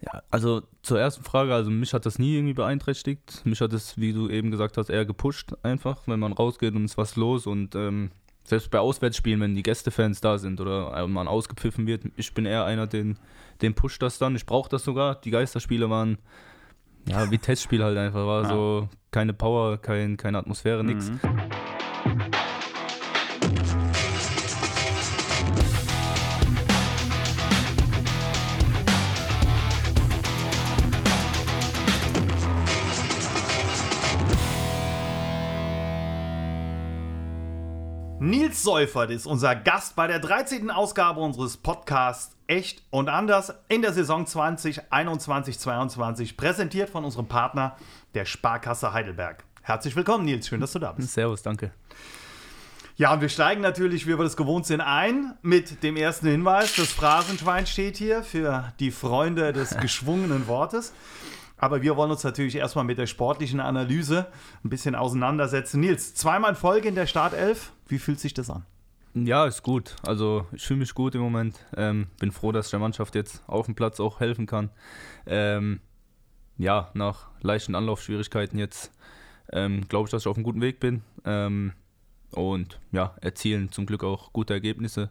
Ja, also zur ersten Frage, also mich hat das nie irgendwie beeinträchtigt. Mich hat es, wie du eben gesagt hast, eher gepusht einfach, wenn man rausgeht und ist was los und ähm, selbst bei Auswärtsspielen, wenn die Gästefans da sind oder man ausgepfiffen wird, ich bin eher einer, den, den pusht das dann. Ich brauche das sogar. Die Geisterspiele waren ja wie Testspiel halt einfach, war ja. so keine Power, kein, keine Atmosphäre, nichts. Mhm. Nils Seufert ist unser Gast bei der 13. Ausgabe unseres Podcasts Echt und Anders in der Saison 2021-22, präsentiert von unserem Partner, der Sparkasse Heidelberg. Herzlich willkommen, Nils. Schön, dass du da bist. Servus, danke. Ja, und wir steigen natürlich, wie wir das gewohnt sind, ein mit dem ersten Hinweis. Das Phrasenschwein steht hier für die Freunde des geschwungenen Wortes. Aber wir wollen uns natürlich erstmal mit der sportlichen Analyse ein bisschen auseinandersetzen. Nils, zweimal in Folge in der Startelf. Wie fühlt sich das an? Ja, ist gut. Also ich fühle mich gut im Moment. Ähm, bin froh, dass ich der Mannschaft jetzt auf dem Platz auch helfen kann. Ähm, ja, nach leichten Anlaufschwierigkeiten jetzt ähm, glaube ich, dass ich auf einem guten Weg bin. Ähm, und ja, erzielen zum Glück auch gute Ergebnisse.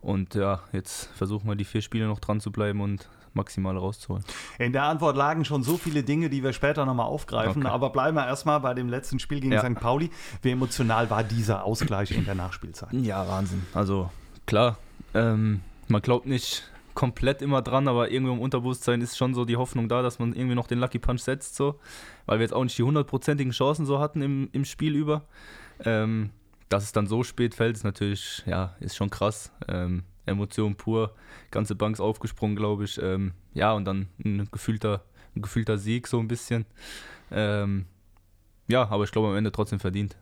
Und ja, jetzt versuchen wir die vier Spiele noch dran zu bleiben und maximal rauszuholen. In der Antwort lagen schon so viele Dinge, die wir später nochmal aufgreifen. Okay. Aber bleiben wir erstmal bei dem letzten Spiel gegen ja. St. Pauli. Wie emotional war dieser Ausgleich in der Nachspielzeit? Ja, Wahnsinn. Also klar, ähm, man glaubt nicht komplett immer dran, aber irgendwie im Unterbewusstsein ist schon so die Hoffnung da, dass man irgendwie noch den Lucky Punch setzt, so, weil wir jetzt auch nicht die hundertprozentigen Chancen so hatten im, im Spiel über. Ähm, dass es dann so spät fällt, ist natürlich, ja, ist schon krass. Ähm, Emotion pur, ganze Bank ist aufgesprungen, glaube ich. Ähm, ja, und dann ein gefühlter, ein gefühlter Sieg so ein bisschen. Ähm, ja, aber ich glaube am Ende trotzdem verdient.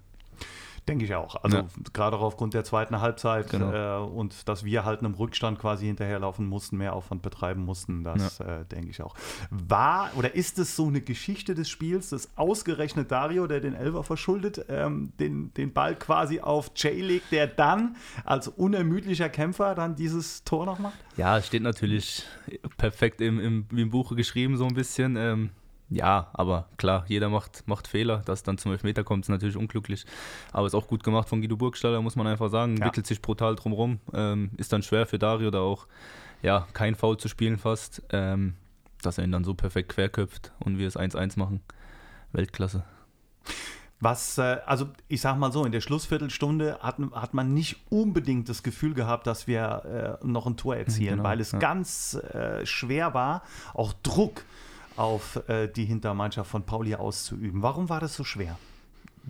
Denke ich auch. Also ja. gerade auch aufgrund der zweiten Halbzeit genau. äh, und dass wir halt einem Rückstand quasi hinterherlaufen mussten, mehr Aufwand betreiben mussten, das ja. äh, denke ich auch. War oder ist es so eine Geschichte des Spiels, dass ausgerechnet Dario, der den Elfer verschuldet, ähm, den, den Ball quasi auf Jay legt, der dann als unermüdlicher Kämpfer dann dieses Tor noch macht? Ja, es steht natürlich perfekt im, im, im Buche geschrieben so ein bisschen. Ähm, ja, aber klar, jeder macht, macht Fehler. Dass dann zum Elfmeter kommt, ist natürlich unglücklich. Aber ist auch gut gemacht von Guido Burgstaller, muss man einfach sagen. Ja. Wickelt sich brutal drumherum. Ähm, ist dann schwer für Dario da auch ja, kein Foul zu spielen fast. Ähm, dass er ihn dann so perfekt querköpft und wir es 1-1 machen. Weltklasse. Was, äh, also ich sag mal so, in der Schlussviertelstunde hat, hat man nicht unbedingt das Gefühl gehabt, dass wir äh, noch ein Tor erzielen, genau, weil es ja. ganz äh, schwer war, auch Druck auf äh, die Hintermannschaft von Pauli auszuüben. Warum war das so schwer?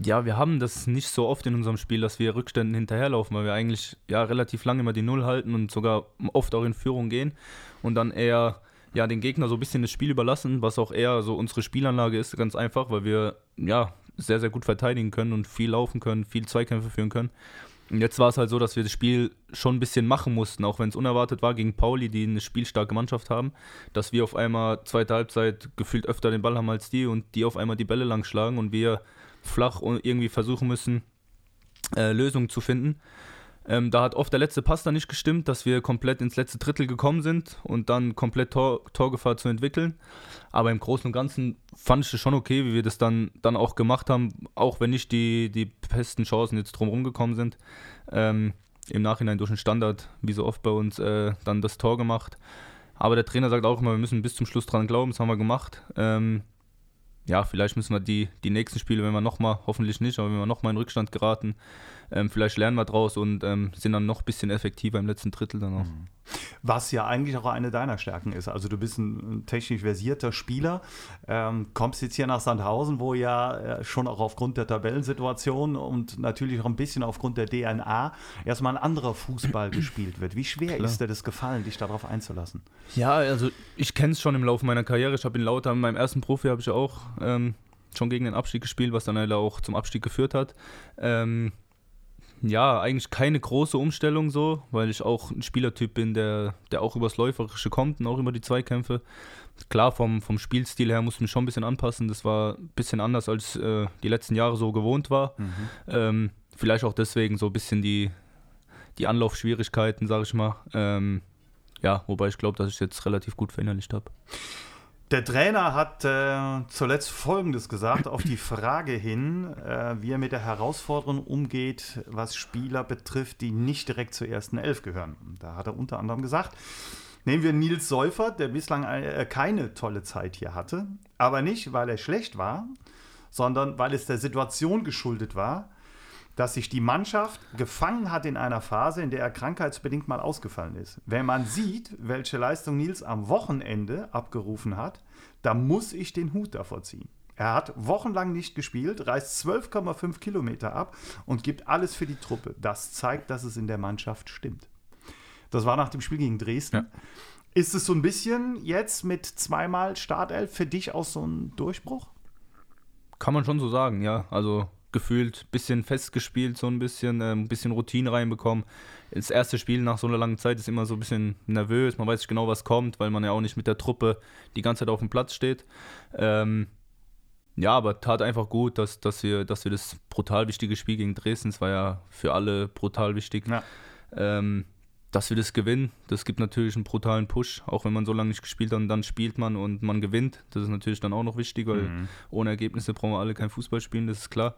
Ja, wir haben das nicht so oft in unserem Spiel, dass wir Rückständen hinterherlaufen, weil wir eigentlich ja relativ lange immer die Null halten und sogar oft auch in Führung gehen und dann eher ja den Gegner so ein bisschen das Spiel überlassen, was auch eher so unsere Spielanlage ist, ganz einfach, weil wir ja sehr sehr gut verteidigen können und viel laufen können, viel Zweikämpfe führen können jetzt war es halt so, dass wir das Spiel schon ein bisschen machen mussten, auch wenn es unerwartet war gegen Pauli, die eine spielstarke Mannschaft haben, dass wir auf einmal zweite Halbzeit gefühlt öfter den Ball haben als die und die auf einmal die Bälle lang schlagen und wir flach irgendwie versuchen müssen, äh, Lösungen zu finden. Ähm, da hat oft der letzte Pass dann nicht gestimmt, dass wir komplett ins letzte Drittel gekommen sind und dann komplett Tor, Torgefahr zu entwickeln. Aber im Großen und Ganzen fand ich es schon okay, wie wir das dann, dann auch gemacht haben, auch wenn nicht die, die besten Chancen jetzt drumherum gekommen sind. Ähm, Im Nachhinein durch den Standard, wie so oft bei uns, äh, dann das Tor gemacht. Aber der Trainer sagt auch immer, wir müssen bis zum Schluss dran glauben, das haben wir gemacht. Ähm, ja, vielleicht müssen wir die, die nächsten Spiele, wenn wir nochmal, hoffentlich nicht, aber wenn wir nochmal in Rückstand geraten, ähm, vielleicht lernen wir draus und ähm, sind dann noch ein bisschen effektiver im letzten Drittel dann auch. Mhm. Was ja eigentlich auch eine deiner Stärken ist. Also du bist ein technisch versierter Spieler, ähm, kommst jetzt hier nach Sandhausen, wo ja äh, schon auch aufgrund der Tabellensituation und natürlich auch ein bisschen aufgrund der DNA erstmal ein anderer Fußball gespielt wird. Wie schwer Klar. ist dir das gefallen, dich darauf einzulassen? Ja, also ich kenne es schon im Laufe meiner Karriere. Ich habe in Lauter, in meinem ersten Profi habe ich auch ähm, schon gegen den Abstieg gespielt, was dann auch zum Abstieg geführt hat. Ähm, ja, eigentlich keine große Umstellung so, weil ich auch ein Spielertyp bin, der, der auch übers Läuferische kommt und auch über die Zweikämpfe. Klar, vom, vom Spielstil her musste ich mich schon ein bisschen anpassen. Das war ein bisschen anders, als äh, die letzten Jahre so gewohnt war. Mhm. Ähm, vielleicht auch deswegen so ein bisschen die, die Anlaufschwierigkeiten, sage ich mal. Ähm, ja, wobei ich glaube, dass ich jetzt relativ gut verinnerlicht habe. Der Trainer hat äh, zuletzt Folgendes gesagt auf die Frage hin, äh, wie er mit der Herausforderung umgeht, was Spieler betrifft, die nicht direkt zur ersten Elf gehören. Da hat er unter anderem gesagt, nehmen wir Nils Seufert, der bislang äh, keine tolle Zeit hier hatte, aber nicht, weil er schlecht war, sondern weil es der Situation geschuldet war, dass sich die Mannschaft gefangen hat in einer Phase, in der er krankheitsbedingt mal ausgefallen ist. Wenn man sieht, welche Leistung Nils am Wochenende abgerufen hat, da muss ich den Hut davor ziehen. Er hat wochenlang nicht gespielt, reißt 12,5 Kilometer ab und gibt alles für die Truppe. Das zeigt, dass es in der Mannschaft stimmt. Das war nach dem Spiel gegen Dresden. Ja. Ist es so ein bisschen jetzt mit zweimal Startelf für dich auch so ein Durchbruch? Kann man schon so sagen, ja. Also gefühlt ein bisschen festgespielt, so ein bisschen, äh, ein bisschen Routine reinbekommen. Das erste Spiel nach so einer langen Zeit ist immer so ein bisschen nervös, man weiß nicht genau, was kommt, weil man ja auch nicht mit der Truppe die ganze Zeit auf dem Platz steht. Ähm, ja, aber tat einfach gut, dass, dass, wir, dass wir das brutal wichtige Spiel gegen Dresden, es war ja für alle brutal wichtig, ja. ähm, dass wir das gewinnen, das gibt natürlich einen brutalen Push, auch wenn man so lange nicht gespielt hat und dann spielt man und man gewinnt. Das ist natürlich dann auch noch wichtig, weil mhm. ohne Ergebnisse brauchen wir alle kein Fußball spielen, das ist klar.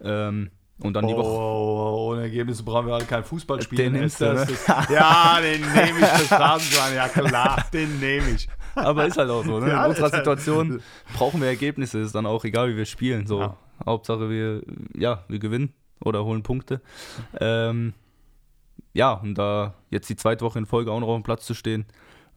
Ähm, und dann oh, die Woche. Oh, ohne Ergebnisse brauchen wir alle kein Fußball spielen. Den nimmst du, ne? Ja, den nehme ich fürs Phrasenschwein, ja klar, den nehme ich. Aber ist halt auch so, ne? Ja, In unserer Situation brauchen wir Ergebnisse, ist dann auch egal, wie wir spielen. So, ja. Hauptsache wir, ja, wir gewinnen oder holen Punkte. Ähm, ja, und da jetzt die zweite Woche in Folge auch noch auf dem Platz zu stehen,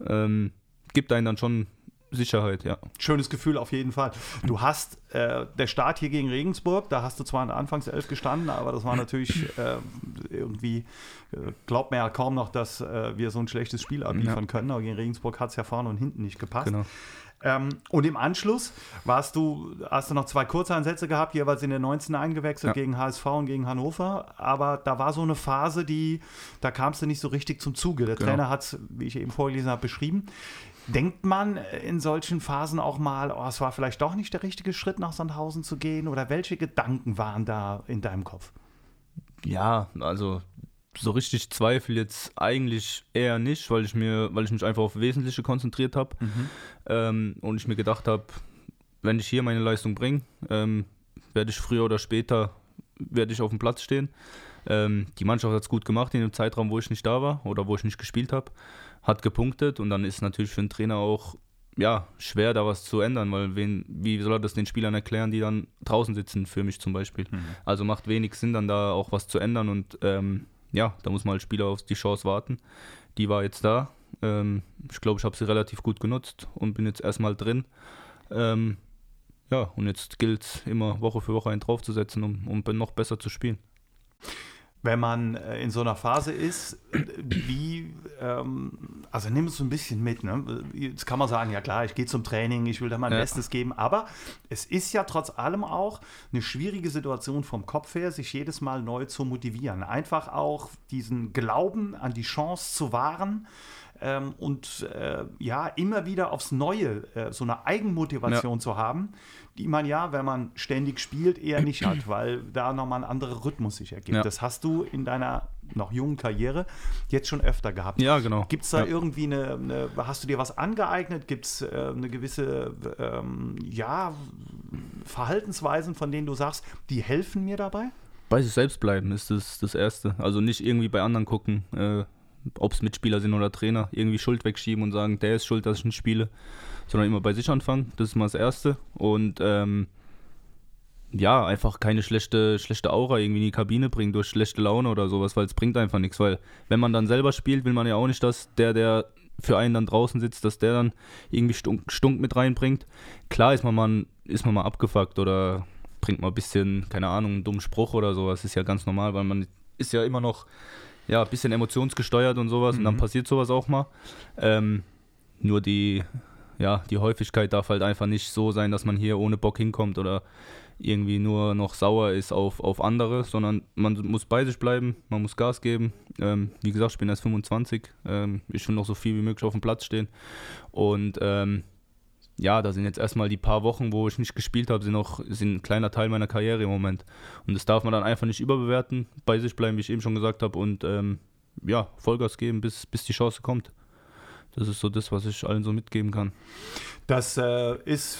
ähm, gibt einen dann schon Sicherheit, ja. Schönes Gefühl auf jeden Fall. Du hast äh, der Start hier gegen Regensburg, da hast du zwar in der Anfangself gestanden, aber das war natürlich äh, irgendwie, äh, glaubt man ja kaum noch, dass äh, wir so ein schlechtes Spiel abliefern ja. können, aber gegen Regensburg hat es ja vorne und hinten nicht gepasst. Genau. Ähm, und im Anschluss warst du, hast du noch zwei Kurzeinsätze gehabt, jeweils in der 19 eingewechselt ja. gegen HSV und gegen Hannover. Aber da war so eine Phase, die, da kamst du nicht so richtig zum Zuge. Der genau. Trainer hat es, wie ich eben vorgelesen habe, beschrieben. Denkt man in solchen Phasen auch mal, oh, es war vielleicht doch nicht der richtige Schritt, nach Sandhausen zu gehen? Oder welche Gedanken waren da in deinem Kopf? Ja, also so richtig Zweifel jetzt eigentlich eher nicht, weil ich mir, weil ich mich einfach auf Wesentliche konzentriert habe mhm. ähm, und ich mir gedacht habe, wenn ich hier meine Leistung bringe, ähm, werde ich früher oder später werde ich auf dem Platz stehen. Ähm, die Mannschaft hat es gut gemacht in dem Zeitraum, wo ich nicht da war oder wo ich nicht gespielt habe, hat gepunktet und dann ist natürlich für einen Trainer auch ja, schwer, da was zu ändern, weil wen, wie soll er das den Spielern erklären, die dann draußen sitzen, für mich zum Beispiel. Mhm. Also macht wenig Sinn, dann da auch was zu ändern und ähm, ja, da muss man als Spieler auf die Chance warten. Die war jetzt da. Ähm, ich glaube, ich habe sie relativ gut genutzt und bin jetzt erstmal drin. Ähm, ja, und jetzt gilt es immer Woche für Woche einen draufzusetzen, um, um noch besser zu spielen wenn man äh, in so einer Phase ist, wie, ähm, also nimm es so ein bisschen mit. Ne? Jetzt kann man sagen, ja klar, ich gehe zum Training, ich will da mein ja. Bestes geben, aber es ist ja trotz allem auch eine schwierige Situation vom Kopf her, sich jedes Mal neu zu motivieren. Einfach auch diesen Glauben an die Chance zu wahren ähm, und äh, ja, immer wieder aufs Neue äh, so eine Eigenmotivation ja. zu haben, die man ja, wenn man ständig spielt, eher nicht hat, weil da nochmal ein anderer Rhythmus sich ergibt. Ja. Das hast du in deiner noch jungen Karriere jetzt schon öfter gehabt. Ja, genau. Gibt es da ja. irgendwie eine, eine, hast du dir was angeeignet? Gibt es äh, eine gewisse, ähm, ja, Verhaltensweisen, von denen du sagst, die helfen mir dabei? Bei sich selbst bleiben ist das, das Erste. Also nicht irgendwie bei anderen gucken. Äh, ob es Mitspieler sind oder Trainer, irgendwie Schuld wegschieben und sagen, der ist schuld, dass ich nicht spiele, sondern immer bei sich anfangen. Das ist mal das Erste. Und ähm, ja, einfach keine schlechte, schlechte Aura irgendwie in die Kabine bringen durch schlechte Laune oder sowas, weil es bringt einfach nichts. Weil wenn man dann selber spielt, will man ja auch nicht, dass der, der für einen dann draußen sitzt, dass der dann irgendwie Stunk, Stunk mit reinbringt. Klar ist man, mal, ist man mal abgefuckt oder bringt mal ein bisschen, keine Ahnung, einen dummen Spruch oder sowas. Ist ja ganz normal, weil man ist ja immer noch ja, ein bisschen emotionsgesteuert und sowas mhm. und dann mhm. passiert sowas auch mal. Ähm, nur die, ja, die Häufigkeit darf halt einfach nicht so sein, dass man hier ohne Bock hinkommt oder irgendwie nur noch sauer ist auf, auf andere, sondern man muss bei sich bleiben, man muss Gas geben. Ähm, wie gesagt, ich bin erst 25, ähm, ich will noch so viel wie möglich auf dem Platz stehen und ähm, ja, da sind jetzt erstmal die paar Wochen, wo ich nicht gespielt habe, sind noch sind ein kleiner Teil meiner Karriere im Moment. Und das darf man dann einfach nicht überbewerten, bei sich bleiben, wie ich eben schon gesagt habe, und ähm, ja, Vollgas geben, bis, bis die Chance kommt. Das ist so das, was ich allen so mitgeben kann. Das äh, ist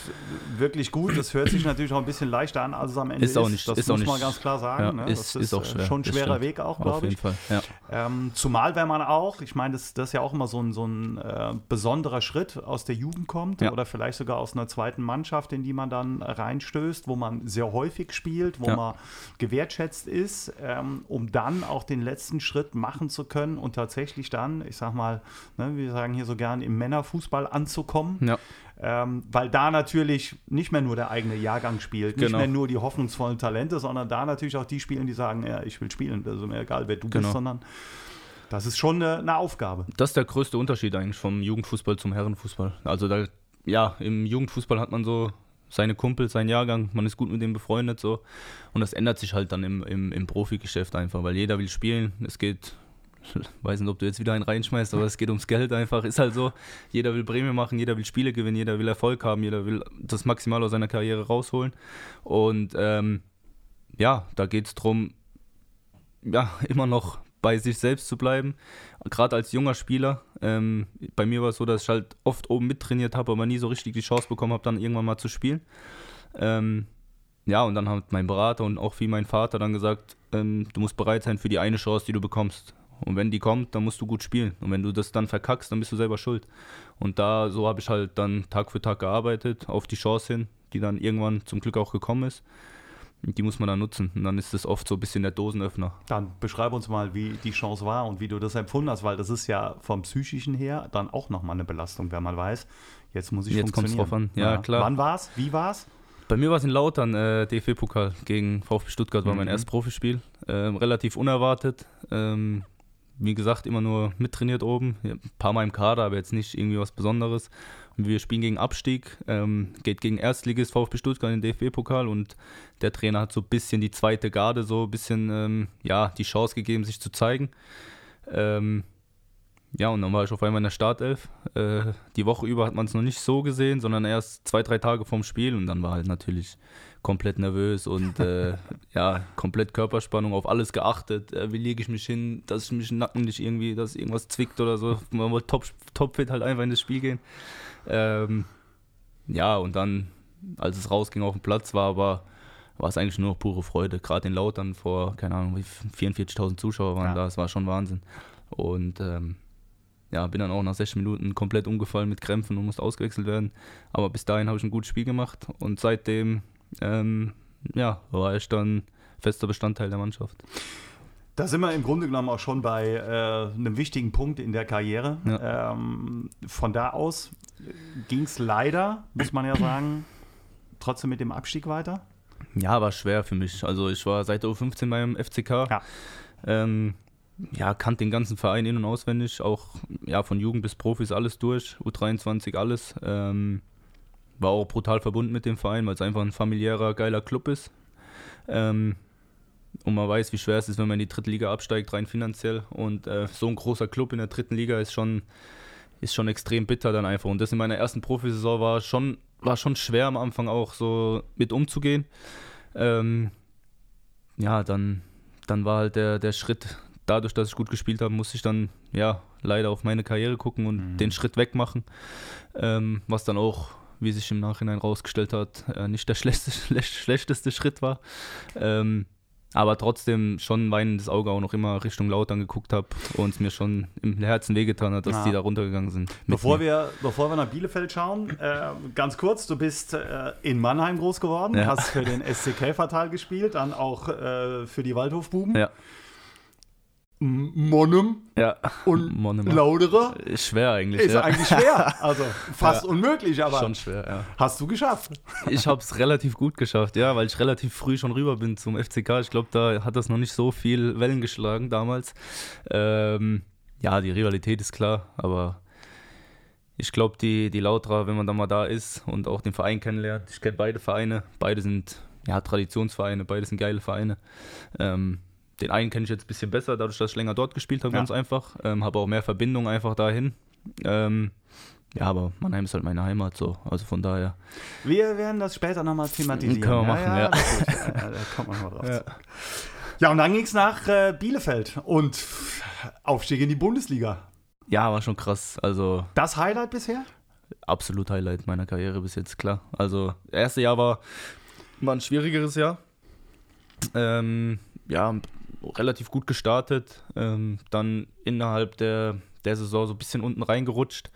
wirklich gut. Das hört sich natürlich auch ein bisschen leichter an, als es am Ende ist. Auch nicht, das ist muss auch man ganz klar sagen. Ja, ne? ist, das ist, ist, auch schwer. schon ein schwerer Weg auch, glaube ich. Fall, ja. ähm, zumal, wenn man auch, ich meine, das, das, ist ja auch immer so ein, so ein äh, besonderer Schritt aus der Jugend kommt ja. oder vielleicht sogar aus einer zweiten Mannschaft, in die man dann reinstößt, wo man sehr häufig spielt, wo man gewertschätzt ist, ähm, um dann auch den letzten Schritt machen zu können und tatsächlich dann, ich sag mal, ne, wir sagen hier so gern, im Männerfußball anzukommen. Ja. Ähm, weil da natürlich nicht mehr nur der eigene Jahrgang spielt, nicht Genau. mehr nur die hoffnungsvollen Talente, sondern da natürlich auch die spielen, die sagen, ja, ich will spielen, also mir egal, wer du Genau. bist, sondern das ist schon eine, eine Aufgabe. Das ist der größte Unterschied eigentlich vom Jugendfußball zum Herrenfußball. Also da, ja, im Jugendfußball hat man so seine Kumpels, seinen Jahrgang, man ist gut mit denen befreundet so. Und das ändert sich halt dann im, im, im Profigeschäft einfach, weil jeder will spielen. Es geht, weiß nicht, ob du jetzt wieder einen reinschmeißt, aber es geht ums Geld einfach. Ist halt so, jeder will Prämie machen, jeder will Spiele gewinnen, jeder will Erfolg haben, jeder will das maximal aus seiner Karriere rausholen. Und ähm, ja, da geht es darum, ja, immer noch bei sich selbst zu bleiben. Gerade als junger Spieler. Ähm, bei mir war es so, dass ich halt oft oben mittrainiert habe, aber nie so richtig die Chance bekommen habe, dann irgendwann mal zu spielen. Ähm, ja, und dann hat mein Berater und auch wie mein Vater dann gesagt, ähm, du musst bereit sein für die eine Chance, die du bekommst. Und wenn die kommt, dann musst du gut spielen. Und wenn du das dann verkackst, dann bist du selber schuld. Und da, so habe ich halt dann Tag für Tag gearbeitet, auf die Chance hin, die dann irgendwann zum Glück auch gekommen ist. Und die muss man dann nutzen. Und dann ist das oft so ein bisschen der Dosenöffner. Dann beschreib uns mal, wie die Chance war und wie du das empfunden hast, weil das ist ja vom Psychischen her dann auch nochmal eine Belastung, wenn man weiß, jetzt muss ich Jetzt funktionieren. drauf an. Ja, klar. Wann war es? Wie war es? Bei mir war es in Lautern, äh, DFB-Pokal gegen VfB Stuttgart war mein Mhm. erstes Profispiel. Ähm, relativ unerwartet. Ähm, wie gesagt, immer nur mittrainiert oben. Ein paar Mal im Kader, aber jetzt nicht irgendwie was Besonderes. Und wir spielen gegen Abstieg, ähm, geht gegen Erstligist VfB Stuttgart in den DFB-Pokal und der Trainer hat so ein bisschen die zweite Garde, so ein bisschen ähm, ja, die Chance gegeben, sich zu zeigen. Ähm, ja, und dann war ich auf einmal in der Startelf. Äh, die Woche über hat man es noch nicht so gesehen, sondern erst zwei, drei Tage vorm Spiel und dann war halt natürlich komplett nervös und äh, ja, komplett Körperspannung, auf alles geachtet. Äh, wie lege ich mich hin, dass ich mich Nacken nicht irgendwie, dass irgendwas zwickt oder so. Man wollte top, topfit halt einfach in das Spiel gehen. Ähm, ja, und dann, als es rausging auf den Platz, war aber war es eigentlich nur noch pure Freude. Gerade in Lautern vor, keine Ahnung, wie 44.000 Zuschauer waren Ja. da, es war schon Wahnsinn. Und ähm, ja, bin dann auch nach 60 Minuten komplett umgefallen mit Krämpfen und musste ausgewechselt werden. Aber bis dahin habe ich ein gutes Spiel gemacht und seitdem ähm, ja, war ich dann fester Bestandteil der Mannschaft. Da sind wir im Grunde genommen auch schon bei äh, einem wichtigen Punkt in der Karriere. Ja. Ähm, von da aus ging es leider, muss man ja sagen, trotzdem mit dem Abstieg weiter. Ja, war schwer für mich. Also ich war seit der U15 beim FCK. Ja. Ähm, ja, kannte den ganzen Verein in- und auswendig, auch ja, von Jugend bis Profis alles durch, U23 alles. Ähm, war auch brutal verbunden mit dem Verein, weil es einfach ein familiärer, geiler Club ist. Ähm, und man weiß, wie schwer es ist, wenn man in die dritte Liga absteigt, rein finanziell. Und äh, so ein großer Club in der dritten Liga ist schon, ist schon extrem bitter dann einfach. Und das in meiner ersten Profisaison war schon, war schon schwer am Anfang auch so mit umzugehen. Ähm, ja, dann, dann war halt der, der Schritt, dadurch, dass ich gut gespielt habe, musste ich dann ja leider auf meine Karriere gucken und Mhm. den Schritt wegmachen. Ähm, was dann auch, wie sich im Nachhinein rausgestellt hat, äh, nicht der schlechteste, schlech- schlechteste Schritt war. Ähm, aber trotzdem schon weinendes Auge auch noch immer Richtung Lautern geguckt habe und es mir schon im Herzen wehgetan hat, dass Ja. die da runtergegangen sind. Bevor mir. wir, bevor wir nach Bielefeld schauen, äh, ganz kurz, du bist äh, in Mannheim groß geworden, Ja. hast für den SC Käfertal gespielt, dann auch äh, für die Waldhofbuben. Ja. M- Monnem Ja, und Monemann. Lauderer Ist schwer eigentlich. ist ja. eigentlich schwer, also fast unmöglich, aber Schon schwer, ja. hast du geschafft. Ich habe es relativ gut geschafft, ja, weil ich relativ früh schon rüber bin zum FCK. Ich glaube, da hat das noch nicht so viel Wellen geschlagen damals. Ähm, ja, die Rivalität ist klar, aber ich glaube, die, die Lautra, wenn man da mal da ist und auch den Verein kennenlernt, ich kenne beide Vereine, beide sind ja, Traditionsvereine, beide sind geile Vereine. Ähm, den einen kenne ich jetzt ein bisschen besser, dadurch, dass ich länger dort gespielt habe, Ja. ganz einfach. Ähm, habe auch mehr Verbindung einfach dahin. Ähm, ja, aber Mannheim ist halt meine Heimat so, also von daher. Wir werden das später nochmal thematisieren. Können wir machen, ja. ja, da kommt man mal drauf. Ja. ja, und dann ging es nach äh, Bielefeld und Aufstieg in die Bundesliga. Ja, war schon krass. Also Das Highlight bisher? absolut Highlight meiner Karriere bis jetzt, klar. Also, das erste Jahr war, war ein schwierigeres Jahr. Ähm, ja, relativ gut gestartet. Ähm, dann innerhalb der, der Saison so ein bisschen unten reingerutscht.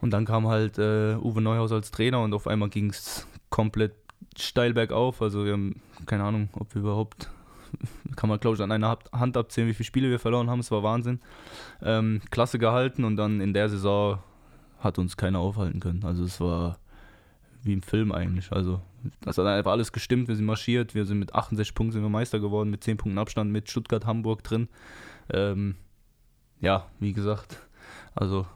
Und dann kam halt äh, Uwe Neuhaus als Trainer und auf einmal ging es komplett steil bergauf. Also wir haben keine Ahnung, ob wir überhaupt, kann man glaube ich an einer Hand abzählen, wie viele Spiele wir verloren haben. Es war Wahnsinn. Ähm, Klasse gehalten und dann in der Saison hat uns keiner aufhalten können. Also es war wie im Film eigentlich. Also das hat einfach alles gestimmt. Wir sind marschiert. Wir sind mit 68 Punkten sind wir Meister geworden, mit 10 Punkten Abstand mit Stuttgart, Hamburg drin. Ähm, ja, wie gesagt, also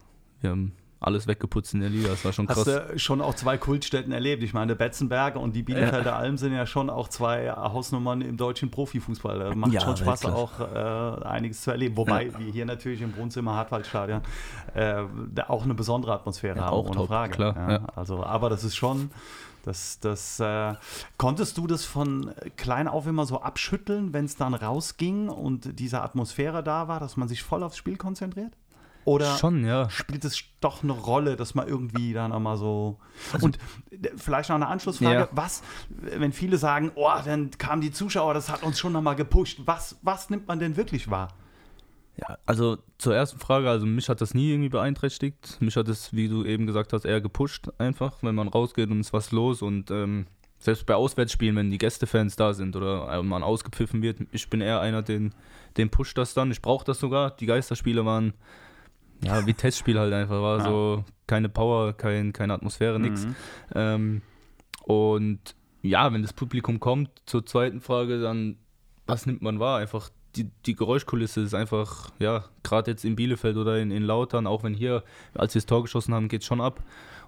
wir haben alles weggeputzt in der Liga. Das war schon krass. Hast du schon auch zwei Kultstätten erlebt? Ich meine, Betzenberger und die Bielefelder ja. Alm sind ja schon auch zwei Hausnummern im deutschen Profifußball. Da macht ja, schon Spaß, auch äh, einiges zu erleben. Wobei ja. wir hier natürlich im Wohnzimmer Hartwaldstadion äh, auch eine besondere Atmosphäre haben, auch ohne top, Frage. Klar, Also, aber das ist schon. Das, das, äh, konntest du das von klein auf immer so abschütteln, wenn es dann rausging und diese Atmosphäre da war, dass man sich voll aufs Spiel konzentriert? Oder Schon, ja. spielt es doch eine Rolle, dass man irgendwie dann einmal so. Also, und äh, vielleicht noch eine Anschlussfrage: ja. Was, wenn viele sagen, oh, dann kamen die Zuschauer, das hat uns schon nochmal gepusht, was, was nimmt man denn wirklich wahr? Ja, also zur ersten Frage, also mich hat das nie irgendwie beeinträchtigt. Mich hat es, wie du eben gesagt hast, eher gepusht einfach, wenn man rausgeht und ist was los und ähm, selbst bei Auswärtsspielen, wenn die Gästefans da sind oder man ausgepfiffen wird, ich bin eher einer, den, den pusht das dann. Ich brauche das sogar. Die Geisterspiele waren ja, wie Testspiel halt einfach war. Ja. So keine Power, kein, keine Atmosphäre, nichts. Mhm. Ähm, und ja, wenn das Publikum kommt, zur zweiten Frage, dann was nimmt man wahr? Einfach die, die Geräuschkulisse ist einfach, ja, gerade jetzt in Bielefeld oder in, in Lautern, auch wenn hier, als wir das Tor geschossen haben, geht es schon ab.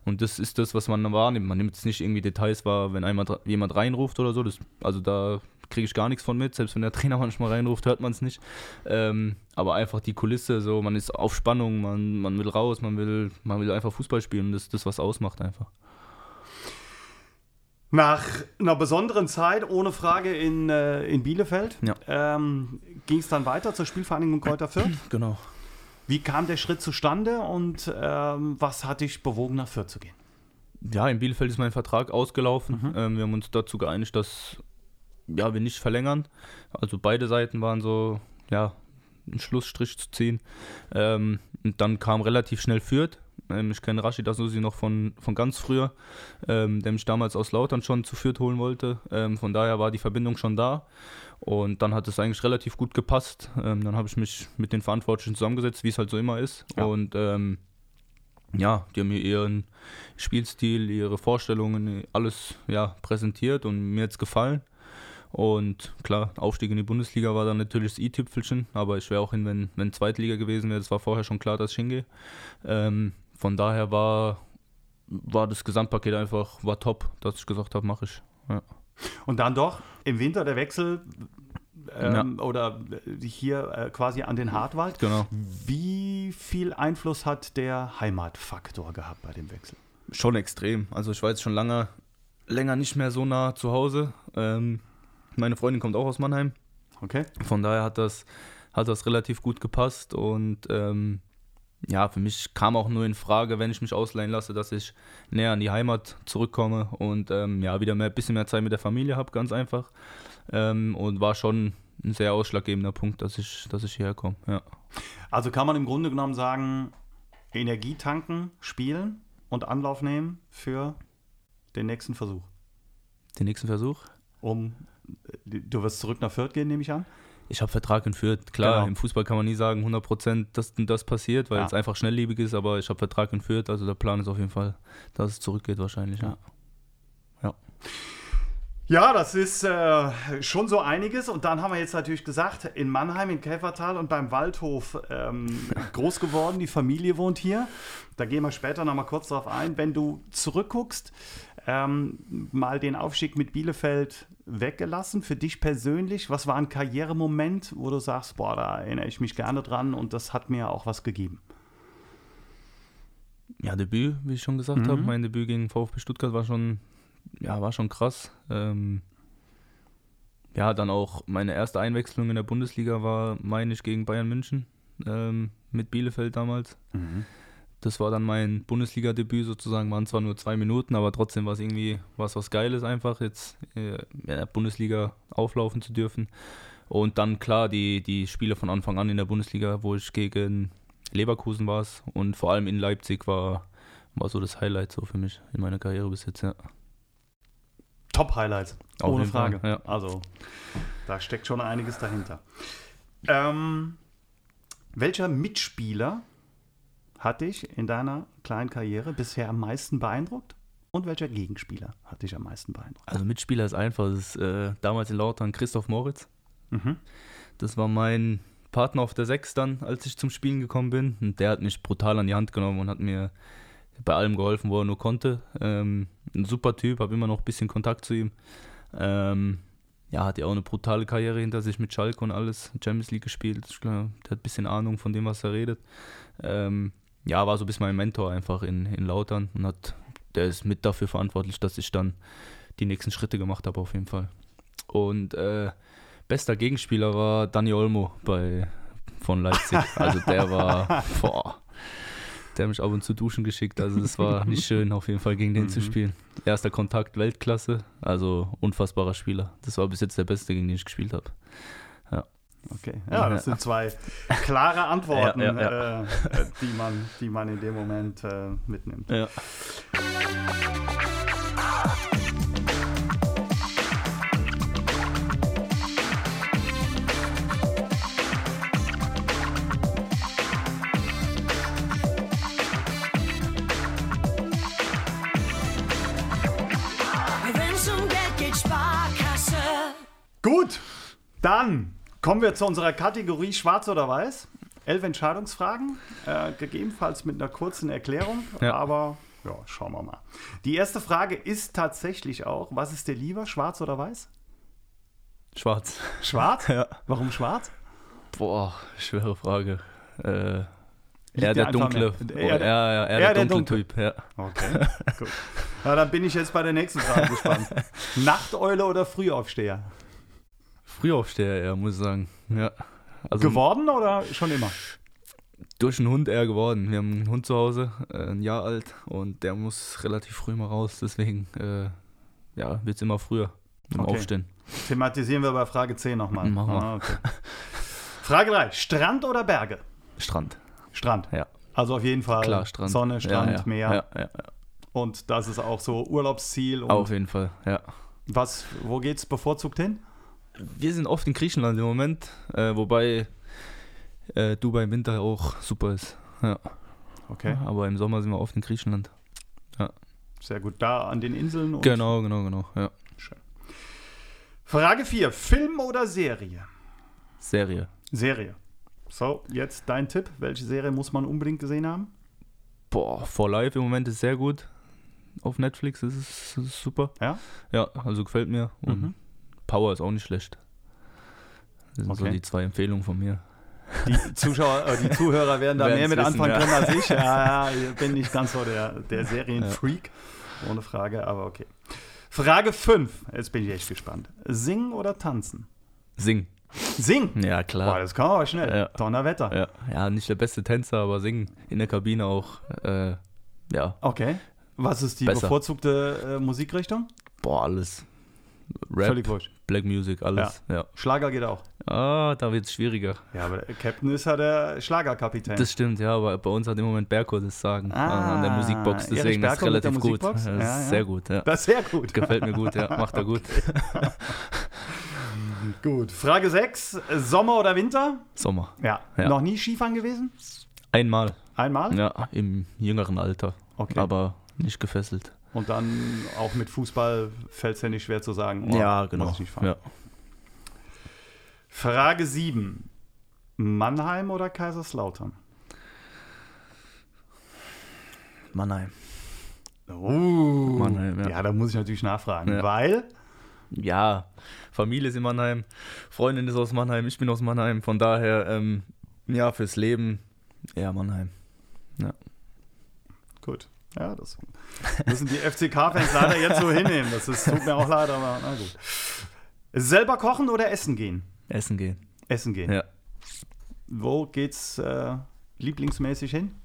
Und das ist das, was man wahrnimmt. Man nimmt jetzt nicht irgendwie Details wahr, wenn einmal jemand reinruft oder so. Das, also da kriege ich gar nichts von mit. Selbst wenn der Trainer manchmal reinruft, hört man es nicht. Ähm, aber einfach die Kulisse, so man ist auf Spannung, man, man will raus, man will, man will einfach Fußball spielen. Und das ist das, was ausmacht einfach. Nach einer besonderen Zeit, ohne Frage, in, äh, in Bielefeld, ja. ähm, ging es dann weiter zur Spielvereinigung Kräuter Fürth. Genau. Wie kam der Schritt zustande und ähm, was hat dich bewogen, nach Fürth zu gehen? Ja, in Bielefeld ist mein Vertrag ausgelaufen. Mhm. Ähm, wir haben uns dazu geeinigt, dass ja, wir nicht verlängern. Also beide Seiten waren so, ja, einen Schlussstrich zu ziehen. Ähm, und dann kam relativ schnell Fürth. Ähm, ich kenne Rashid Asusi noch von, von ganz früher, ähm, der mich damals aus Lautern schon zu Fürth holen wollte. Ähm, von daher war die Verbindung schon da. Und dann hat es eigentlich relativ gut gepasst. Ähm, dann habe ich mich mit den Verantwortlichen zusammengesetzt, wie es halt so immer ist. Ja. Und ähm, ja, die haben mir ihren Spielstil, ihre Vorstellungen, alles ja, präsentiert und mir jetzt gefallen. Und klar, Aufstieg in die Bundesliga war dann natürlich das i-Tüpfelchen, aber ich wäre auch hin, wenn, wenn Zweitliga gewesen wäre. Das war vorher schon klar, dass ich hingehe. Ähm, von daher war, war das Gesamtpaket einfach war top, dass ich gesagt habe, mache ich. Ja. Und dann doch im Winter der Wechsel ähm, ja. oder hier äh, quasi an den Hartwald. Genau. Wie viel Einfluss hat der Heimatfaktor gehabt bei dem Wechsel? Schon extrem. Also ich war jetzt schon lange, länger nicht mehr so nah zu Hause. Ähm, meine Freundin kommt auch aus Mannheim. Okay. Von daher hat das, hat das relativ gut gepasst und ähm, ja, für mich kam auch nur in Frage, wenn ich mich ausleihen lasse, dass ich näher an die Heimat zurückkomme und ähm, ja, wieder ein bisschen mehr Zeit mit der Familie habe, ganz einfach. Ähm, und war schon ein sehr ausschlaggebender Punkt, dass ich, dass ich hierher komme. Ja. Also kann man im Grunde genommen sagen, Energie tanken, spielen und Anlauf nehmen für den nächsten Versuch. Den nächsten Versuch? Um du wirst zurück nach Fürth gehen, nehme ich an? Ich habe Vertrag in Fürth. Klar, genau. im Fußball kann man nie sagen 100 Prozent, dass das passiert, weil ja. es einfach schnelllebig ist, aber ich habe Vertrag in Fürth, also der Plan ist auf jeden Fall, dass es zurückgeht wahrscheinlich. Ja. Ja, ja das ist äh, schon so einiges. Und dann haben wir jetzt natürlich gesagt, in Mannheim, in Käfertal und beim Waldhof ähm, groß geworden. Die Familie wohnt hier. Da gehen wir später nochmal kurz drauf ein. Wenn du zurückguckst, ähm, mal den Aufstieg mit Bielefeld weggelassen. Für dich persönlich, was war ein Karrieremoment, wo du sagst, boah, da erinnere ich mich gerne dran und das hat mir auch was gegeben? Ja, Debüt, wie ich schon gesagt mhm. habe. Mein Debüt gegen VfB Stuttgart war schon, ja, war schon krass. Ähm, ja, dann auch meine erste Einwechslung in der Bundesliga war, meine ich, gegen Bayern München ähm, mit Bielefeld damals. Mhm. Das war dann mein Bundesliga-Debüt sozusagen, waren zwar nur zwei Minuten, aber trotzdem war es irgendwie was, was Geiles einfach, jetzt äh, in der Bundesliga auflaufen zu dürfen. Und dann klar die, die Spiele von Anfang an in der Bundesliga, wo ich gegen Leverkusen war und vor allem in Leipzig war, war so das Highlight so für mich in meiner Karriere bis jetzt, ja. Top-Highlights, ohne Frage. Fall, ja. Also, da steckt schon einiges dahinter. Ähm, welcher Mitspieler hat dich in deiner kleinen Karriere bisher am meisten beeindruckt? Und welcher Gegenspieler hat dich am meisten beeindruckt? Also Mitspieler ist einfach. Das ist äh, damals in Lautern Christoph Moritz. Mhm. Das war mein Partner auf der Sechs dann, als ich zum Spielen gekommen bin. Und der hat mich brutal an die Hand genommen und hat mir bei allem geholfen, wo er nur konnte. Ähm, ein super Typ, habe immer noch ein bisschen Kontakt zu ihm. Ähm, ja, hat ja auch eine brutale Karriere hinter sich mit Schalke und alles, Champions League gespielt. Ich glaube, der hat ein bisschen Ahnung von dem, was er redet. Ähm, ja, war so ein bisschen mein Mentor einfach in, in Lautern und hat, der ist mit dafür verantwortlich, dass ich dann die nächsten Schritte gemacht habe, auf jeden Fall. Und äh, bester Gegenspieler war Dani Olmo bei, von Leipzig. Also der war, boah, der hat mich ab und zu duschen geschickt. Also es war nicht schön, auf jeden Fall gegen den mhm. zu spielen. Erster Kontakt, Weltklasse. Also unfassbarer Spieler. Das war bis jetzt der beste, gegen den ich gespielt habe. Okay, ja, das sind zwei klare Antworten, ja, ja, äh, die, man, die man in dem Moment äh, mitnimmt. Ja. Gut, dann kommen wir zu unserer Kategorie Schwarz oder Weiß. Elf Entscheidungsfragen, äh, gegebenenfalls mit einer kurzen Erklärung, ja. aber ja, schauen wir mal. Die erste Frage ist tatsächlich auch, was ist dir lieber, schwarz oder weiß? Schwarz. Schwarz? ja. Warum schwarz? Boah, schwere Frage. Äh, eher der dunkle. Mehr, eher, der, ja, ja, eher, eher der, dunkle, Typ, ja. Okay, gut. Na, dann bin ich jetzt bei der nächsten Frage gespannt. Nachteule oder Frühaufsteher? Frühaufsteher eher, muss ich sagen. Ja. Also, geworden oder schon immer? Durch einen Hund eher geworden. Wir haben einen Hund zu Hause, äh, ein Jahr alt, und der muss relativ früh mal raus. Deswegen äh, ja, wird es immer früher im okay. Aufstehen. Thematisieren wir bei Frage 10 nochmal. Machen wir. Ah, okay. Frage 3. Strand oder Berge? Strand. Strand. Ja. Also auf jeden Fall Klar, Strand. Sonne, Strand, ja, ja. Meer. Ja. Und das ist auch so Urlaubsziel. auf jeden Fall, ja. Was, wo geht es bevorzugt hin? Wir sind oft in Griechenland im Moment, äh, wobei äh, Dubai im Winter auch super ist. Ja. Okay. Aber im Sommer sind wir oft in Griechenland. Ja. Sehr gut. Da an den Inseln? genau, genau, genau. Ja. Schön. Frage 4. Film oder Serie? Serie. Serie. So, jetzt dein Tipp. Welche Serie muss man unbedingt gesehen haben? Boah, For Life im Moment ist sehr gut. Auf Netflix ist es, super. Ja? Ja, also gefällt mir. Und mhm. Power ist auch nicht schlecht. Das sind okay. so die zwei Empfehlungen von mir. Die Zuschauer, äh, die Zuhörer werden da mehr mit wissen, anfangen ja. können als ich. Ja, ja, ich bin nicht ganz so der, der Serienfreak, ja. ohne Frage, aber okay. Frage 5, jetzt bin ich echt gespannt. Singen oder tanzen? Singen. Singen? Ja, klar. Boah, das kann aber schnell. Ja. Donnerwetter. Ja. ja, nicht der beste Tänzer, aber singen in der Kabine auch. Äh, ja. Okay. Was ist die Besser. bevorzugte äh, Musikrichtung? Boah, alles. Rap, Völlig wurscht. Black Music, alles. Ja. ja. Schlager geht auch. Ah, da wird es schwieriger. Ja, aber Captain ist ja der Schlagerkapitän. Das stimmt, ja, aber bei uns hat im Moment Berko das Sagen ah, an der Musikbox, deswegen ist es relativ gut. Das ja, ist sehr gut, ja. Das ist sehr gut. Gefällt mir gut, ja, macht er gut. gut. Frage 6, Sommer oder Winter? Sommer. Ja. ja. Noch nie Skifahren gewesen? Einmal. Einmal? Ja, im jüngeren Alter. Okay. Aber nicht gefesselt. Und dann auch mit Fußball fällt es ja nicht schwer zu sagen, oh, ja, genau. Ja. Frage 7. Mannheim oder Kaiserslautern? Mannheim. Oh, Mannheim, ja. ja. da muss ich natürlich nachfragen, ja. weil? Ja, Familie ist in Mannheim, Freundin ist aus Mannheim, ich bin aus Mannheim, von daher, ähm, ja, fürs Leben, ja, Mannheim. Ja. Gut. Ja, das müssen die FCK-Fans leider jetzt so hinnehmen. Das ist, tut mir auch leid, aber na gut. Selber kochen oder essen gehen? Essen gehen. Essen gehen. Ja. Wo geht's äh, lieblingsmäßig hin?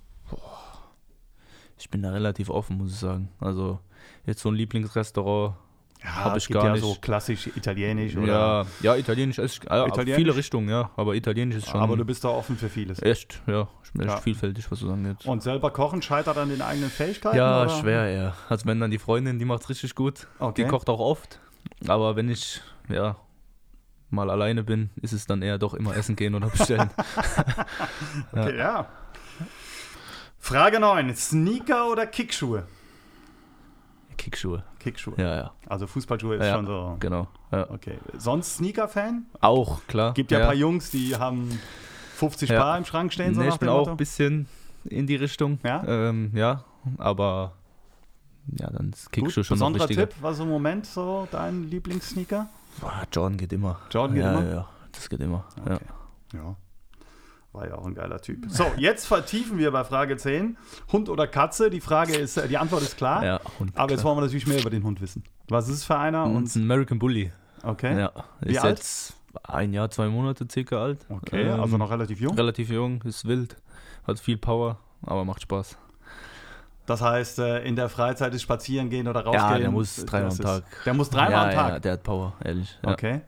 Ich bin da relativ offen, muss ich sagen. Also jetzt so ein Lieblingsrestaurant ja, habe ich gar ja nicht. so klassisch italienisch oder? Ja, ja italienisch ist äh, italienisch? viele Richtungen, ja, aber italienisch ist schon. Aber du bist da offen für vieles. Echt, ja, ich bin echt ja. vielfältig, was du sagen jetzt. Und selber kochen scheitert an den eigenen Fähigkeiten? Ja, oder? schwer, ja. Also wenn dann die Freundin, die macht es richtig gut. Okay. Die kocht auch oft. Aber wenn ich, ja, mal alleine bin, ist es dann eher doch immer essen gehen oder bestellen. okay, ja. ja. Frage 9. Sneaker oder Kickschuhe? Kickschuhe. Kickschuhe. Ja, ja. Also Fußballschuhe ist ja, schon so. Genau. Ja. Okay. Sonst Sneaker-Fan? Auch, klar. Gibt ja, ein paar Jungs, die haben 50 Paar im Schrank stehen. So nee, ich bin auch ein bisschen in die Richtung. Ja. Ähm, ja, aber ja, dann ist Kickschuhe schon besonderer noch. Tipp, was im Moment so dein Lieblingssneaker? Boah, Jordan geht immer. Jordan geht ja, immer? Ja, ja, das geht immer. Okay. Ja. Ja. War ja auch ein geiler Typ. So, jetzt vertiefen wir bei Frage 10. Hund oder Katze? Die Frage ist, äh, die Antwort ist klar. Ja, Hund. Aber jetzt wollen wir natürlich mehr über den Hund wissen. Was ist es für einer? Und ein American Bully. Okay. Ja, Wie ist alt? jetzt ein Jahr, zwei Monate circa alt. Okay, ähm, also noch relativ jung. Relativ jung, ist wild, hat viel Power, aber macht Spaß. Das heißt, äh, in der Freizeit ist spazieren gehen oder rausgehen. Ja, der muss dreimal am Tag. Der muss dreimal ja, am Tag. Ja, der hat Power, ehrlich. Ja. Okay.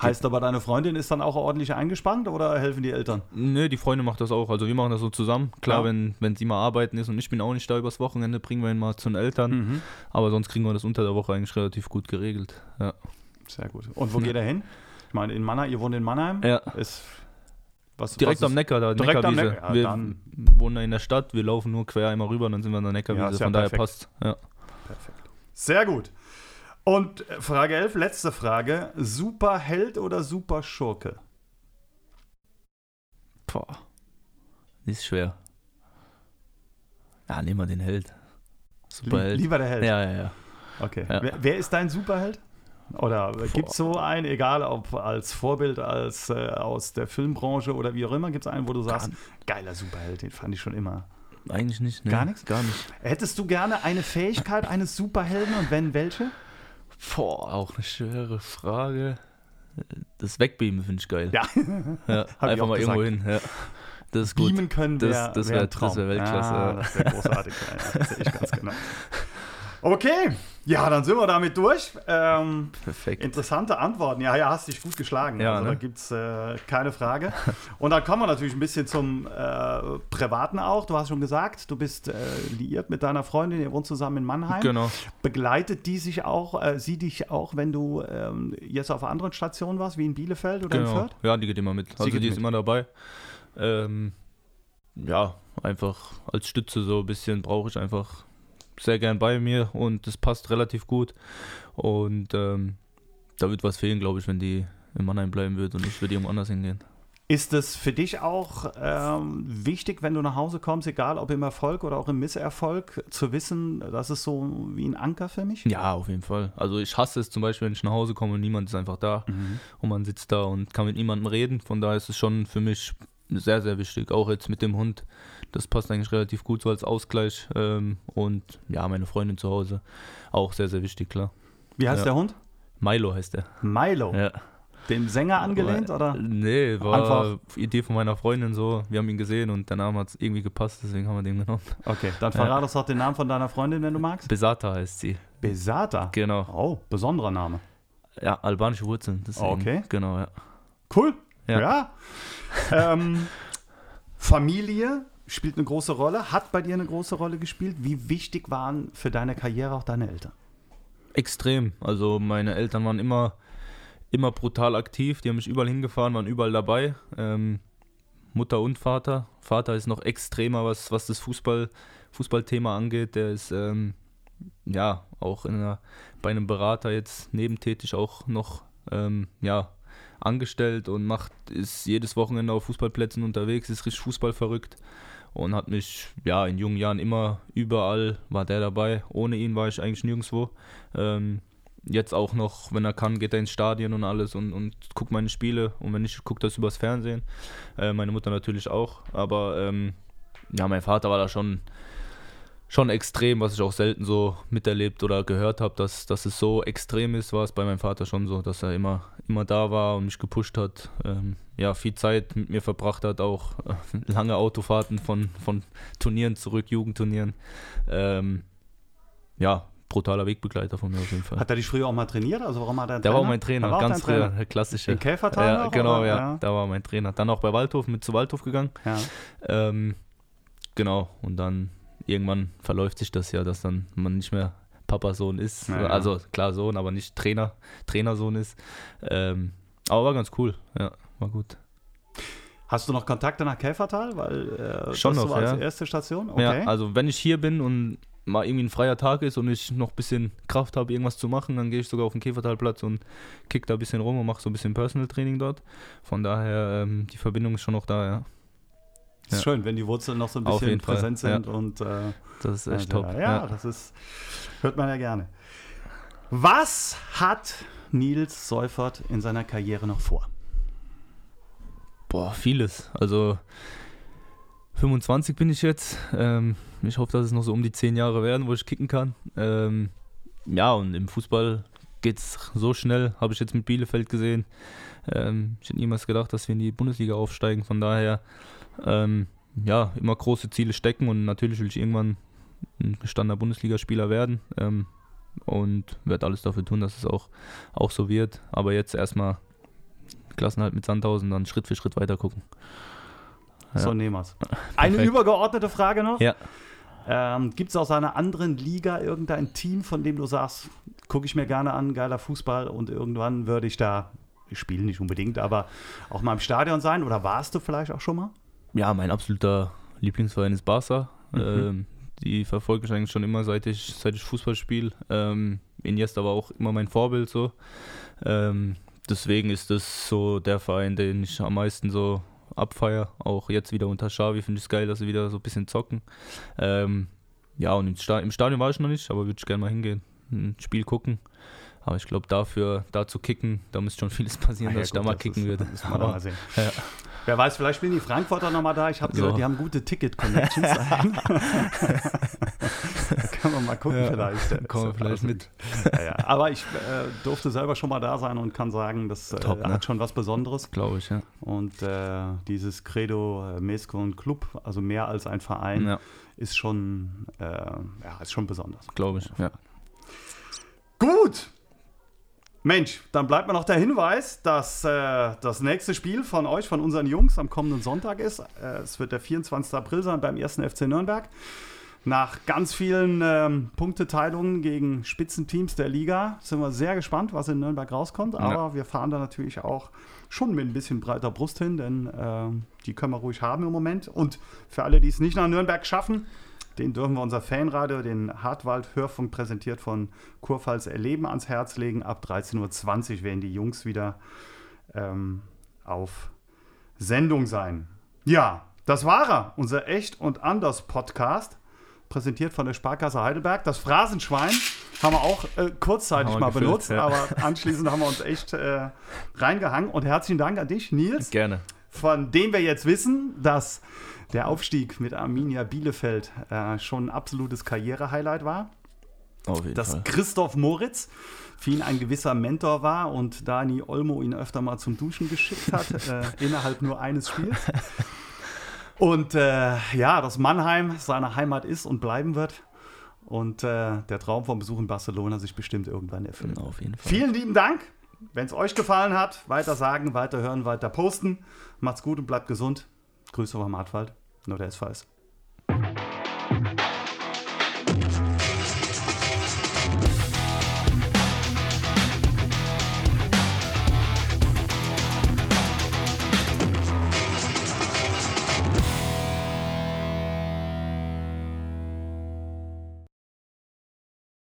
Heißt aber, deine Freundin ist dann auch ordentlich eingespannt oder helfen die Eltern? Nö, die Freundin macht das auch. Also wir machen das so zusammen. Klar, ja. wenn, wenn sie mal arbeiten ist und ich bin auch nicht da übers Wochenende, bringen wir ihn mal zu den Eltern. Mhm. Aber sonst kriegen wir das unter der Woche eigentlich relativ gut geregelt. Ja. Sehr gut. Und wo geht er hin? Ich meine, in Mannheim, ihr wohnt in Mannheim? Ja. Ist, was, direkt was am Neckar, da direkt Neckarwiese. Am Neckar. wir dann. wohnen in der Stadt, wir laufen nur quer einmal rüber, dann sind wir an der Neckarwiese. Ja, Von ja daher passt. Ja. Perfekt. Sehr gut. Und Frage 11, letzte Frage. Superheld oder Superschurke? Boah. Ist schwer. Ja, nehmen wir den Held. Superheld. Lieber der Held. Ja, ja, ja. Okay. Ja. Wer, wer, ist dein Superheld? Oder gibt es so einen, egal ob als Vorbild, als äh, aus der Filmbranche oder wie auch immer, gibt es einen, wo du sagst, geiler Superheld, den fand ich schon immer. Eigentlich nicht. Nee. Gar nichts? Gar nicht. Hättest du gerne eine Fähigkeit eines Superhelden und wenn welche? Boah, auch eine schwere Frage. Das Wegbeamen finde ich geil. Ja. ja einfach mal gesagt. irgendwo hin. Ja. Das ist gut. Beamen können wär, das, das wäre wär Weltklasse. Ja, das wäre großartig. ja, das sehe ich ganz genau. Okay, ja, dann sind wir damit durch. Ähm, Perfekt. Interessante Antworten. Ja, ja, hast dich gut geschlagen. Ja, also ne? da gibt es äh, keine Frage. Und dann kommen wir natürlich ein bisschen zum äh, Privaten auch. Du hast schon gesagt, du bist äh, liiert mit deiner Freundin, ihr wohnt zusammen in Mannheim. Genau. Begleitet die sich auch, äh, sie dich auch, wenn du ähm, jetzt auf anderen Stationen warst, wie in Bielefeld oder genau. in Fürth? Ja, die geht immer mit. Sie also geht die mit. ist immer dabei. Ähm, ja, einfach als Stütze so ein bisschen brauche ich einfach sehr gern bei mir und das passt relativ gut. Und ähm, da wird was fehlen, glaube ich, wenn die in Mannheim bleiben wird und ich würde irgendwo anders hingehen. Ist es für dich auch ähm, wichtig, wenn du nach Hause kommst, egal ob im Erfolg oder auch im Misserfolg, zu wissen, das ist so wie ein Anker für mich? Ja, auf jeden Fall. Also ich hasse es zum Beispiel, wenn ich nach Hause komme und niemand ist einfach da Mhm. und man sitzt da und kann mit niemandem reden. Von daher ist es schon für mich sehr, sehr wichtig. Auch jetzt mit dem Hund. Das passt eigentlich relativ gut so als Ausgleich. Ähm, und ja, meine Freundin zu Hause auch sehr, sehr wichtig, klar. Wie heißt Ja. der Hund? Milo heißt der. Milo. Ja. Dem Sänger angelehnt, oder? Nee, war Einfach- Idee von meiner Freundin so. Wir haben ihn gesehen und der Name hat es irgendwie gepasst, deswegen haben wir den genommen. Okay, dann verrat uns doch den Namen von deiner Freundin, wenn du magst. Besata heißt sie. Besata. Genau. Oh, besonderer Name. Ja, albanische Wurzeln. Deswegen. Okay. Genau, ja. Cool. Ja. Ja. ähm, Familie spielt eine große Rolle, hat bei dir eine große Rolle gespielt. Wie wichtig waren für deine Karriere auch deine Eltern? Extrem. Also meine Eltern waren immer, immer brutal aktiv. Die haben mich überall hingefahren, waren überall dabei. Ähm, Mutter und Vater. Vater ist noch extremer, was, was das Fußball, Fußballthema angeht. Der ist ähm, ja auch in einer, bei einem Berater jetzt nebentätig auch noch ähm, ja, angestellt und macht, ist jedes Wochenende auf Fußballplätzen unterwegs, ist richtig Fußball verrückt und hat mich ja in jungen Jahren immer überall war der dabei. Ohne ihn war ich eigentlich nirgendwo. Ähm, jetzt auch noch, wenn er kann, geht er ins Stadion und alles und, und guckt meine Spiele. Und wenn nicht, guckt das übers Fernsehen. Äh, meine Mutter natürlich auch. Aber ähm, ja, mein Vater war da schon schon extrem, was ich auch selten so miterlebt oder gehört habe, dass, dass es so extrem ist, war es bei meinem Vater schon so, dass er immer, immer da war und mich gepusht hat, ähm, ja, viel Zeit mit mir verbracht hat, auch äh, lange Autofahrten von, von Turnieren zurück, Jugendturnieren. Ähm, ja, brutaler Wegbegleiter von mir auf jeden Fall. Hat er dich früher auch mal trainiert? Also warum hat er Der war auch mein Trainer, war ganz früher, Trainer? klassische. In Käfertal ja, noch, Genau, oder? ja, Ja. da war mein Trainer. Dann auch bei Waldhof, mit zu Waldhof gegangen. Ja. Ähm, genau, und dann irgendwann verläuft sich das ja, dass dann man nicht mehr Papa-Sohn ist. Ja. Also klar Sohn, aber nicht Trainer, Trainersohn ist. Ähm, aber war ganz cool, ja, war gut. Hast du noch Kontakte nach Käfertal? Weil äh, Schon das noch, so als ja. erste Station? Okay. Ja, also wenn ich hier bin und mal irgendwie ein freier Tag ist und ich noch ein bisschen Kraft habe, irgendwas zu machen, dann gehe ich sogar auf den Käfertalplatz und kick da ein bisschen rum und mache so ein bisschen Personal Training dort. Von daher, ähm, die Verbindung ist schon noch da, ja. Ist ja. schön, wenn die Wurzeln noch so ein bisschen jeden Fall, präsent ja. sind und äh, Das ist echt also, top. Ja, das ist, hört man ja gerne. Was hat Nils Seufert in seiner Karriere noch vor? Boah, vieles. Also 25 bin ich jetzt. Ähm, ich hoffe, dass es noch so um die 10 Jahre werden, wo ich kicken kann. Ähm, ja, und im Fußball geht es so schnell, habe ich jetzt mit Bielefeld gesehen. Ähm, ich hätte niemals gedacht, dass wir in die Bundesliga aufsteigen. Von daher, ähm, ja, immer große Ziele stecken und natürlich will ich irgendwann ein gestandener Bundesligaspieler werden. Ähm, und werde alles dafür tun, dass es auch, auch so wird. Aber jetzt erstmal Klassenhalt mit Sandhausen, dann Schritt für Schritt weiter gucken. Ja. So nehmen wir's. Eine übergeordnete Frage noch. Ja. Ähm, Gibt es aus einer anderen Liga irgendein Team, von dem du sagst, gucke ich mir gerne an, geiler Fußball und irgendwann würde ich da, ich spiele nicht unbedingt, aber auch mal im Stadion sein oder warst du vielleicht auch schon mal? Ja, mein absoluter Lieblingsverein ist Barca. Mhm. Ähm, die verfolge ich eigentlich schon immer, seit ich, seit ich Fußball spiele. Ähm, Iniesta war auch immer mein Vorbild so. Ähm, deswegen ist das so der Verein, den ich am meisten so abfeier. Auch jetzt wieder unter Xavi finde ich es geil, dass sie wieder so ein bisschen zocken. Ähm, ja, und im, Sta im Stadion war ich noch nicht, aber würde ich gerne mal hingehen, ein Spiel gucken. Aber ich glaube, dafür, da zu kicken, da muss schon vieles passieren, Ah ja, dass ich gut, da mal kicken ist- würde. das dann mal sehen. Ja. Wer weiß, vielleicht spielen die Frankfurter nochmal da. Ich habe gehört, Ja. die haben gute Ticket-Connections. kann man mal gucken Ja, vielleicht. kommen wir vielleicht mit. Ja, ja. Aber ich äh, durfte selber schon mal da sein und kann sagen, das äh, Top, ne? hat schon was Besonderes. Glaube ich, ja. Und äh, dieses Credo äh, Mesco und Club, also mehr als ein Verein, ist schon, äh, ja, ist schon besonders. glaube ich, ja. Gut. Mensch, dann bleibt mir noch der Hinweis, dass äh, das nächste Spiel von euch, von unseren Jungs, am kommenden Sonntag ist. Äh, es wird der 24. April sein beim 1. FC Nürnberg. Nach ganz vielen ähm, Punkteteilungen gegen Spitzenteams der Liga sind wir sehr gespannt, was in Nürnberg rauskommt. Aber wir fahren da natürlich auch schon mit ein bisschen breiter Brust hin, denn ähm, die können wir ruhig haben im Moment. Und für alle, die es nicht nach Nürnberg schaffen, den dürfen wir unser Fanradio, den Hartwald-Hörfunk präsentiert von Kurpfalz Erleben ans Herz legen. Ab 13.20 Uhr werden die Jungs wieder ähm, auf Sendung sein. Ja, das war er, unser Echt und Anders Podcast, präsentiert von der Sparkasse Heidelberg. Das Phrasenschwein haben wir auch äh, kurzzeitig wir mal gefüllt, benutzt, ja. aber anschließend haben wir uns echt äh, reingehangen. Und herzlichen Dank an dich, Nils Gerne. von dem wir jetzt wissen, dass der Aufstieg mit Arminia Bielefeld äh, schon ein absolutes Karrierehighlight war. Auf jeden Dass Fall. Christoph Moritz für ihn ein gewisser Mentor war und Dani Olmo ihn öfter mal zum Duschen geschickt hat, äh, innerhalb nur eines Spiels. Und äh, ja, dass Mannheim seine Heimat ist und bleiben wird. Und äh, der Traum vom Besuch in Barcelona sich bestimmt irgendwann erfüllt. Auf jeden Fall. Vielen lieben Dank. Wenn es euch gefallen hat, weiter sagen, weiter hören, weiter posten. Macht's gut und bleibt gesund. Grüße vom Hartwald. Nur der SVS.